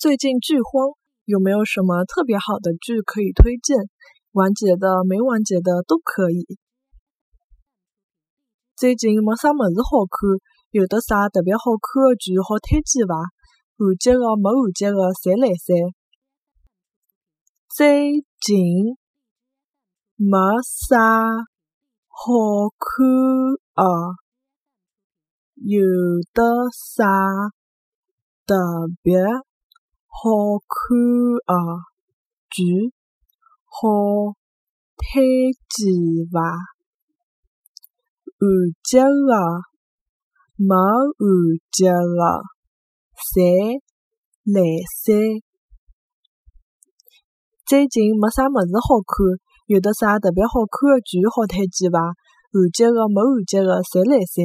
最近剧荒，有没有什么特别好的剧可以推荐？完结的、没完结的都可以。最近没啥么子好看，有的啥特别好看的剧好推荐伐？完结的、没完结的，侪来三。最近没啥好看的，有的啥特别好看的剧好推荐伐？完结的、没完结的，侪来三。最近没啥么子好看，有的啥特别好看的剧好推荐伐？完结的、没完结的，侪来三。